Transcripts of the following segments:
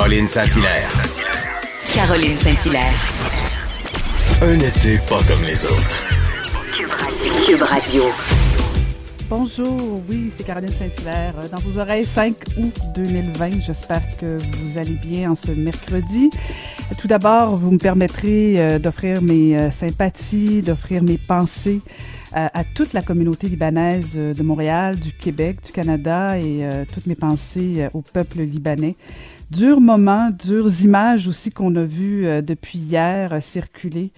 Caroline Saint-Hilaire. Caroline Saint-Hilaire. Un été pas comme les autres. Cube Radio. Bonjour, oui, c'est Caroline Saint-Hilaire. Dans vos oreilles, 5 août 2020. J'espère que vous allez bien en ce mercredi. Tout d'abord, vous me permettrez euh, d'offrir mes euh, sympathies, d'offrir mes pensées euh, à toute la communauté libanaise de Montréal, du Québec, du Canada et toutes mes pensées au peuple libanais. Durs moments, dures images aussi qu'on a vues depuis hier circuler.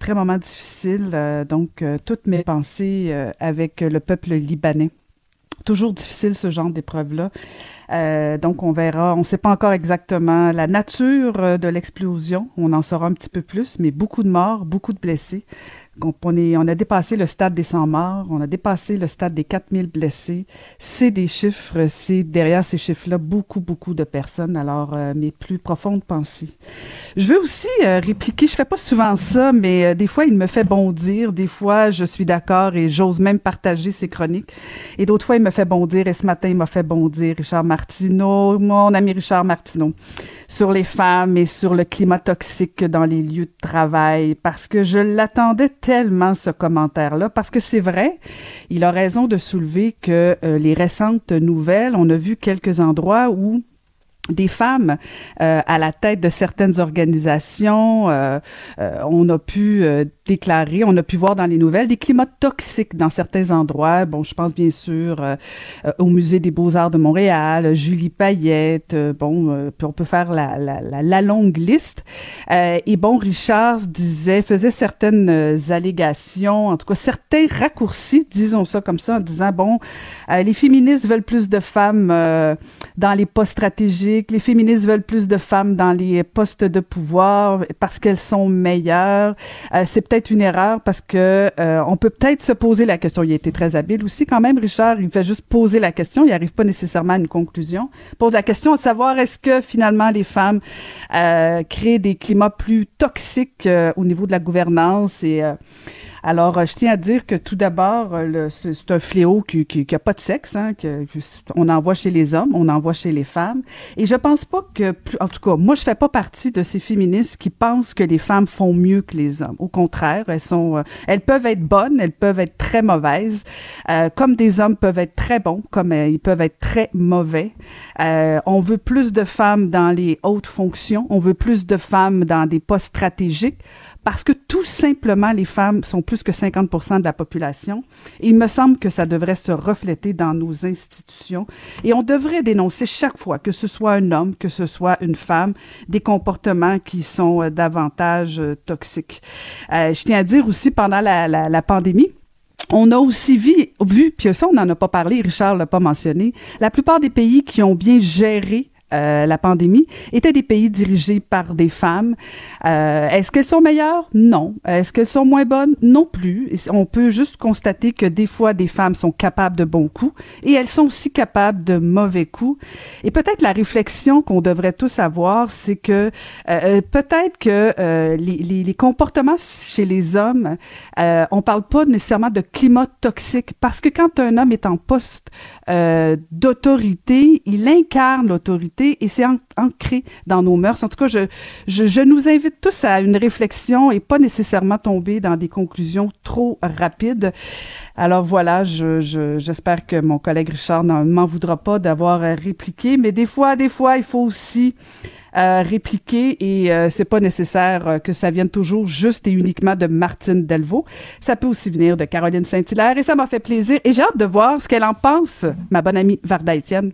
très moment difficile. donc, toutes mes pensées avec le peuple libanais. Toujours difficile ce genre d'épreuve-là. Euh, donc, on verra. On ne sait pas encore exactement la nature euh, de l'explosion. On en saura un petit peu plus, mais beaucoup de morts, beaucoup de blessés. On, a dépassé le stade des 100 morts, on a dépassé le stade des 4000 blessés. C'est des chiffres, c'est derrière ces chiffres-là beaucoup, beaucoup de personnes. Alors, euh, mes plus profondes pensées. Je veux aussi répliquer, je fais pas souvent ça, mais des fois, il me fait bondir. Des fois, je suis d'accord et j'ose même partager ses chroniques. Et d'autres fois, il me fait bondir. Et ce matin, il m'a fait bondir, Richard Martineau, mon ami Richard Martineau, sur les femmes et sur le climat toxique dans les lieux de travail, parce que je l'attendais tellement, ce commentaire-là, parce que c'est vrai, il a raison de soulever que euh, les récentes nouvelles, on a vu quelques endroits où des femmes euh, à la tête de certaines organisations. Euh, euh, on a pu déclarer, on a pu voir dans les nouvelles des climats toxiques dans certains endroits. Bon, je pense bien sûr au Musée des Beaux-Arts de Montréal, Julie Payette. bon, on peut faire la, la, longue liste. et bon, Richard disait, faisait certaines allégations, en tout cas certains raccourcis, disons ça comme ça, en disant, bon, les féministes veulent plus de femmes dans les postes stratégiques les féministes veulent plus de femmes dans les postes de pouvoir parce qu'elles sont meilleures. Euh, c'est peut-être une erreur parce que euh, on peut peut-être se poser la question. Il a été très habile aussi quand même, Richard. Il fait juste poser la question. Il n'arrive pas nécessairement à une conclusion. Pose la question à savoir est-ce que finalement les femmes euh, créent des climats plus toxiques au niveau de la gouvernance et alors, euh, je tiens à dire que tout d'abord, euh, c'est un fléau qui n'a pas de sexe. Hein, que, on en voit chez les hommes, on en voit chez les femmes. Et je pense pas que, en tout cas, moi, je fais pas partie de ces féministes qui pensent que les femmes font mieux que les hommes. Au contraire, elles sont, euh, elles peuvent être bonnes, elles peuvent être très mauvaises, comme des hommes peuvent être très bons, comme ils peuvent être très mauvais. on veut plus de femmes dans les hautes fonctions, on veut plus de femmes dans des postes stratégiques parce que tout simplement, les femmes sont plus que 50% de la population. Il me semble que ça devrait se refléter dans nos institutions. Et on devrait dénoncer chaque fois, que ce soit un homme, que ce soit une femme, des comportements qui sont euh, davantage euh, toxiques. Euh, je tiens à dire aussi, pendant la pandémie, on a aussi vu, vu, puis ça, on n'en a pas parlé, Richard l'a pas mentionné, la plupart des pays qui ont bien géré euh, la pandémie, étaient des pays dirigés par des femmes. Euh, est-ce qu'elles sont meilleures? Non. Est-ce qu'elles sont moins bonnes? Non plus. On peut juste constater que des fois, des femmes sont capables de bons coups et elles sont aussi capables de mauvais coups. Et peut-être la réflexion qu'on devrait tous avoir, c'est que euh, peut-être que les, comportements chez les hommes, on parle pas nécessairement de climat toxique parce que quand un homme est en poste d'autorité, il incarne l'autorité et c'est ancré dans nos mœurs. En tout cas, je, je, nous invite tous à une réflexion et pas nécessairement tomber dans des conclusions trop rapides. Alors voilà, j'espère je, que mon collègue Richard ne m'en voudra pas d'avoir répliqué, mais des fois, des fois, il faut aussi euh, répliquer et euh, c'est pas nécessaire euh, que ça vienne toujours juste et uniquement de Martine Delvaux. Ça peut aussi venir de Caroline Saint-Hilaire et ça m'a fait plaisir et j'ai hâte de voir ce qu'elle en pense, ma bonne amie Varda Etienne.